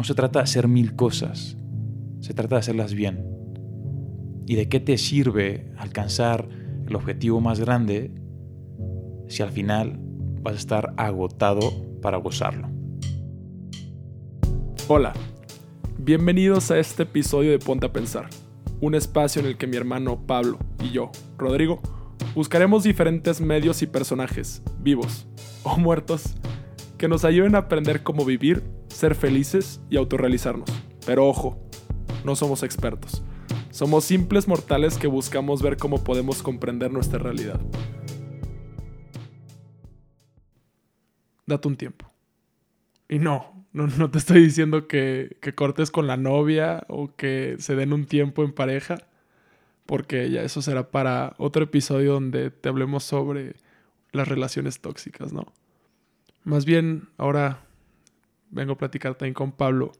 no se trata de hacer mil cosas, se trata de hacerlas bien. ¿Y de qué te sirve alcanzar el objetivo más grande si al final vas a estar agotado para gozarlo? Hola, bienvenidos a este episodio de Ponte a Pensar, un espacio en el que mi hermano Pablo y yo, Rodrigo, buscaremos diferentes medios y personajes, vivos o muertos, que nos ayuden a aprender cómo vivir, ser felices y autorrealizarnos. Pero ojo, no somos expertos. Somos simples mortales que buscamos ver cómo podemos comprender nuestra realidad. Date un tiempo. Y no, no, te estoy diciendo que, que cortes con la novia o que se den un tiempo en pareja, porque ya eso será para otro episodio donde te hablemos sobre las relaciones tóxicas, ¿no? Más bien, ahora vengo a platicar también con Pablo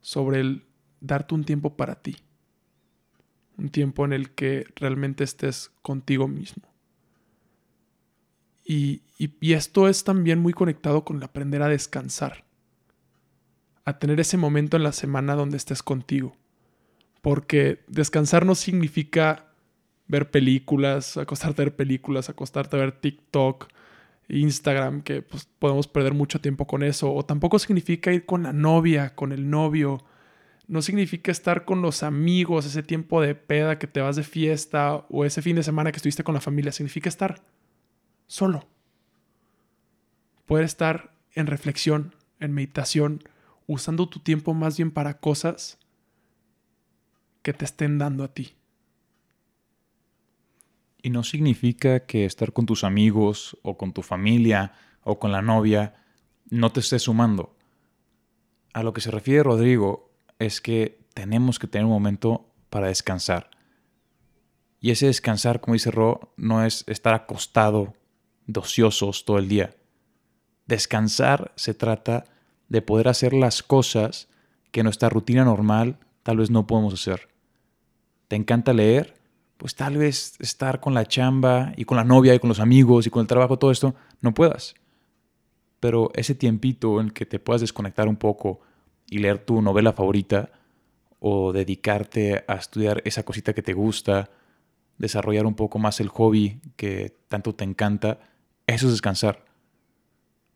sobre el darte un tiempo para ti. Un tiempo en el que realmente estés contigo mismo. Y, y, esto es también muy conectado con el aprender a descansar. A tener ese momento en la semana donde estés contigo. Porque descansar no significa ver películas, acostarte a ver películas, acostarte a ver TikTok, Instagram, que pues, podemos perder mucho tiempo con eso. O tampoco significa ir con la novia, con el novio. No significa estar con los amigos, ese tiempo de peda que te vas de fiesta o ese fin de semana que estuviste con la familia. Significa estar solo. Poder estar en reflexión, en meditación, usando tu tiempo más bien para cosas que te estén dando a ti. Y no significa que estar con tus amigos o con tu familia o con la novia no te esté sumando. A lo que se refiere Rodrigo es que tenemos que tener un momento para descansar. Y ese descansar, como dice Ro, no es estar acostado, dociosos todo el día. Descansar se trata de poder hacer las cosas que en nuestra rutina normal tal vez no podemos hacer. ¿Te encanta leer? Pues tal vez estar con la chamba y con la novia y con los amigos y con el trabajo, todo esto, no puedas. Pero ese tiempito en que te puedas desconectar un poco y leer tu novela favorita o dedicarte a estudiar esa cosita que te gusta, desarrollar un poco más el hobby que tanto te encanta, eso es descansar.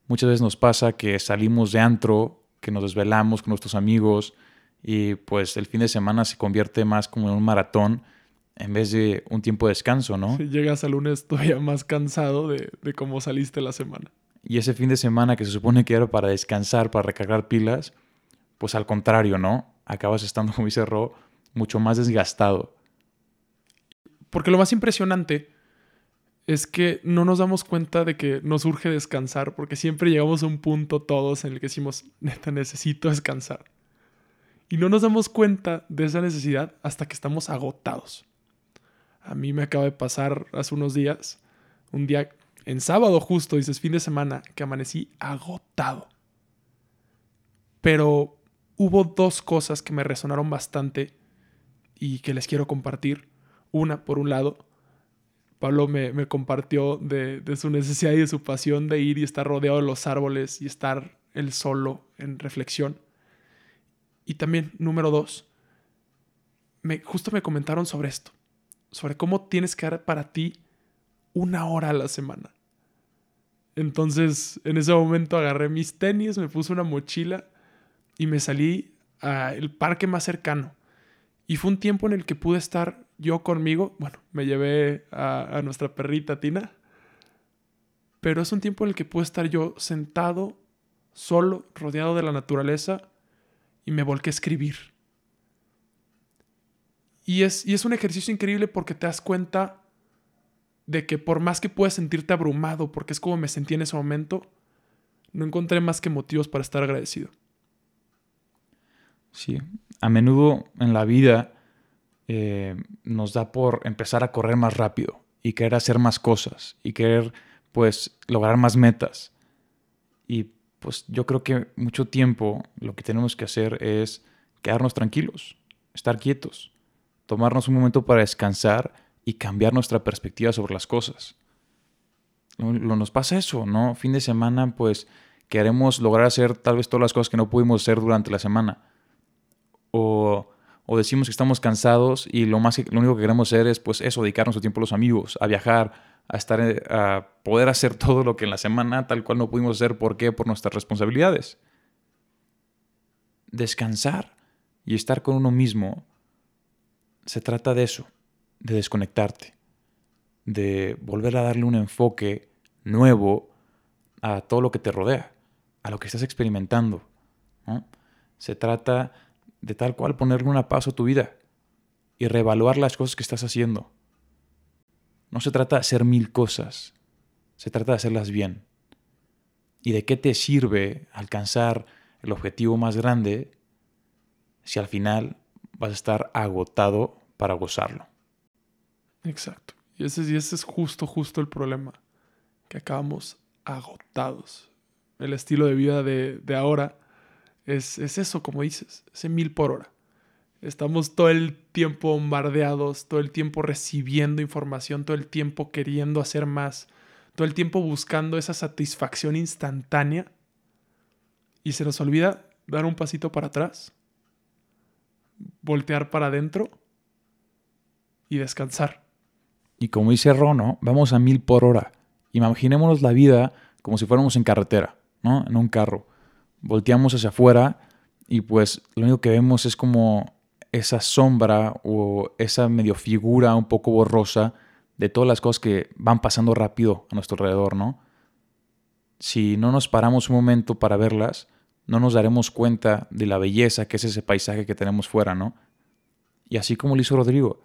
Muchas veces nos pasa que salimos de antro, que nos desvelamos con nuestros amigos y pues el fin de semana se convierte más como en un maratón en vez de un tiempo de descanso, ¿no? llegas al lunes todavía más cansado de, cómo saliste la semana. Y ese fin de semana que se supone que era para descansar, para recargar pilas, pues al contrario, ¿no? Acabas estando, como dice Ro, mucho más desgastado. Porque lo más impresionante es que no nos damos cuenta de que nos urge descansar, porque siempre llegamos a un punto todos en el que decimos, neta, necesito descansar. Y no nos damos cuenta de esa necesidad hasta que estamos agotados. A mí me acaba de pasar hace unos días, un día en sábado justo, dices fin de semana, que amanecí agotado. Pero hubo dos cosas que me resonaron bastante y que les quiero compartir. Una, por un lado, Pablo me, compartió de, de, su necesidad y de su pasión de ir y estar rodeado de los árboles y estar él solo en reflexión. Y también, número dos, me, justo me comentaron sobre esto sobre cómo tienes que dar para ti una hora a la semana. Entonces, en ese momento agarré mis tenis, me puse una mochila y me salí al parque más cercano. Y fue un tiempo en el que pude estar yo conmigo. Bueno, me llevé a, a nuestra perrita Tina. Pero es un tiempo en el que pude estar yo sentado, solo, rodeado de la naturaleza, y me volqué a escribir. Y es, y es un ejercicio increíble porque te das cuenta de que por más que puedas sentirte abrumado, porque es como me sentí en ese momento, no encontré más que motivos para estar agradecido. Sí, a menudo en la vida eh, nos da por empezar a correr más rápido y querer hacer más cosas y querer pues lograr más metas. Y pues yo creo que mucho tiempo lo que tenemos que hacer es quedarnos tranquilos, estar quietos tomarnos un momento para descansar y cambiar nuestra perspectiva sobre las cosas. Lo, nos pasa eso, ¿no? Fin de semana, pues queremos lograr hacer tal vez todas las cosas que no pudimos hacer durante la semana. O, decimos que estamos cansados y lo, más, lo único que queremos hacer es pues eso, dedicarnos nuestro tiempo a los amigos, a viajar, a estar a poder hacer todo lo que en la semana tal cual no pudimos hacer. ¿Por qué? Por nuestras responsabilidades. Descansar y estar con uno mismo se trata de eso, de desconectarte, de volver a darle un enfoque nuevo a todo lo que te rodea, a lo que estás experimentando. Se trata de tal cual ponerle una pausa a tu vida y reevaluar las cosas que estás haciendo. No se trata de hacer mil cosas, se trata de hacerlas bien. ¿Y de qué te sirve alcanzar el objetivo más grande si al final vas a estar agotado para gozarlo? Exacto. Y ese, es justo, justo el problema, que acabamos agotados. El estilo de vida de, de ahora es, es, eso, como dices, ese mil por hora. Estamos todo el tiempo bombardeados, todo el tiempo recibiendo información, todo el tiempo queriendo hacer más, todo el tiempo buscando esa satisfacción instantánea y se nos olvida dar un pasito para atrás, voltear para adentro y descansar. Y como dice Rono, vamos a mil por hora. Imaginémonos la vida como si fuéramos en carretera, ¿no? En un carro. Volteamos hacia afuera y pues lo único que vemos es como esa sombra o esa medio figura un poco borrosa de todas las cosas que van pasando rápido a nuestro alrededor, ¿no? Si no nos paramos un momento para verlas, no nos daremos cuenta de la belleza que es ese paisaje que tenemos fuera, ¿no? Y así como lo hizo Rodrigo,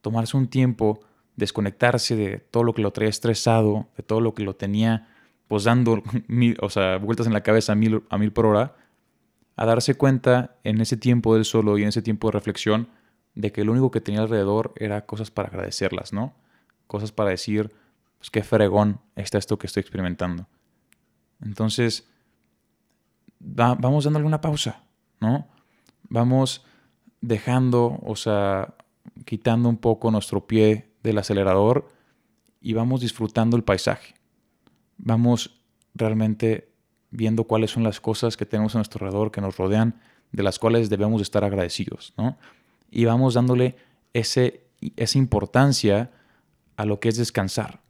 tomarse un tiempo, desconectarse de todo lo que lo traía estresado, de todo lo que lo tenía pues dando o sea, vueltas en la cabeza a mil, a mil por hora, a darse cuenta en ese tiempo del solo y en ese tiempo de reflexión de que lo único que tenía alrededor era cosas para agradecerlas, ¿no? Cosas para decir, pues qué fregón está esto que estoy experimentando. Entonces, vamos dándole una pausa, ¿no? Vamos dejando, o sea, quitando un poco nuestro pie del acelerador y vamos disfrutando el paisaje. Vamos realmente viendo cuáles son las cosas que tenemos a nuestro alrededor, que nos rodean, de las cuales debemos estar agradecidos, ¿no? Y vamos dándole ese, esa importancia a lo que es descansar.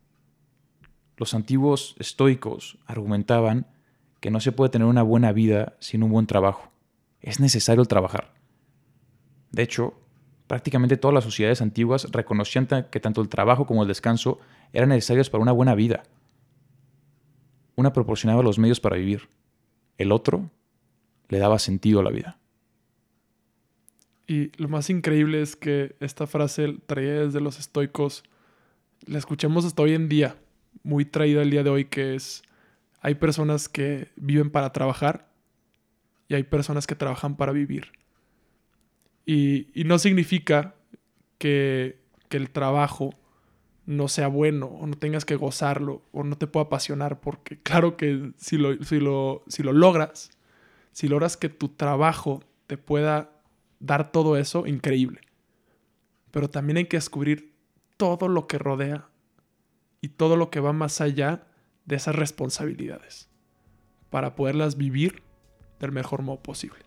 Los antiguos estoicos argumentaban que no se puede tener una buena vida sin un buen trabajo. Es necesario trabajar. De hecho, prácticamente todas las sociedades antiguas reconocían que tanto el trabajo como el descanso eran necesarios para una buena vida. Una proporcionaba los medios para vivir, el otro le daba sentido a la vida. Y lo más increíble es que esta frase traída desde los estoicos, la escuchamos hasta hoy en día, muy traída el día de hoy, que es hay personas que viven para trabajar y hay personas que trabajan para vivir. Y, no significa que, el trabajo no sea bueno o no tengas que gozarlo o no te pueda apasionar, porque claro que si lo, si lo, si lo logras, si logras que tu trabajo te pueda dar todo eso, increíble. Pero también hay que descubrir todo lo que rodea y todo lo que va más allá de esas responsabilidades para poderlas vivir del mejor modo posible.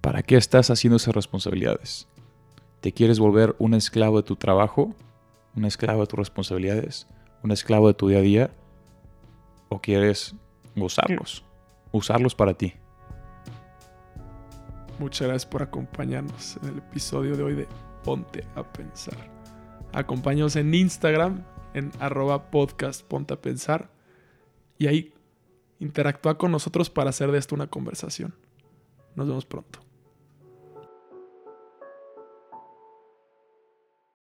¿Para qué estás haciendo esas responsabilidades? ¿Te quieres volver un esclavo de tu trabajo? ¿Un esclavo de tus responsabilidades? ¿Un esclavo de tu día a día? ¿O quieres gozarlos? Usarlos para ti. Muchas gracias por acompañarnos en el episodio de hoy de Ponte a Pensar. Acompáñanos en Instagram en arroba podcast ponte a pensar y ahí interactúa con nosotros para hacer de esto una conversación. Nos vemos pronto.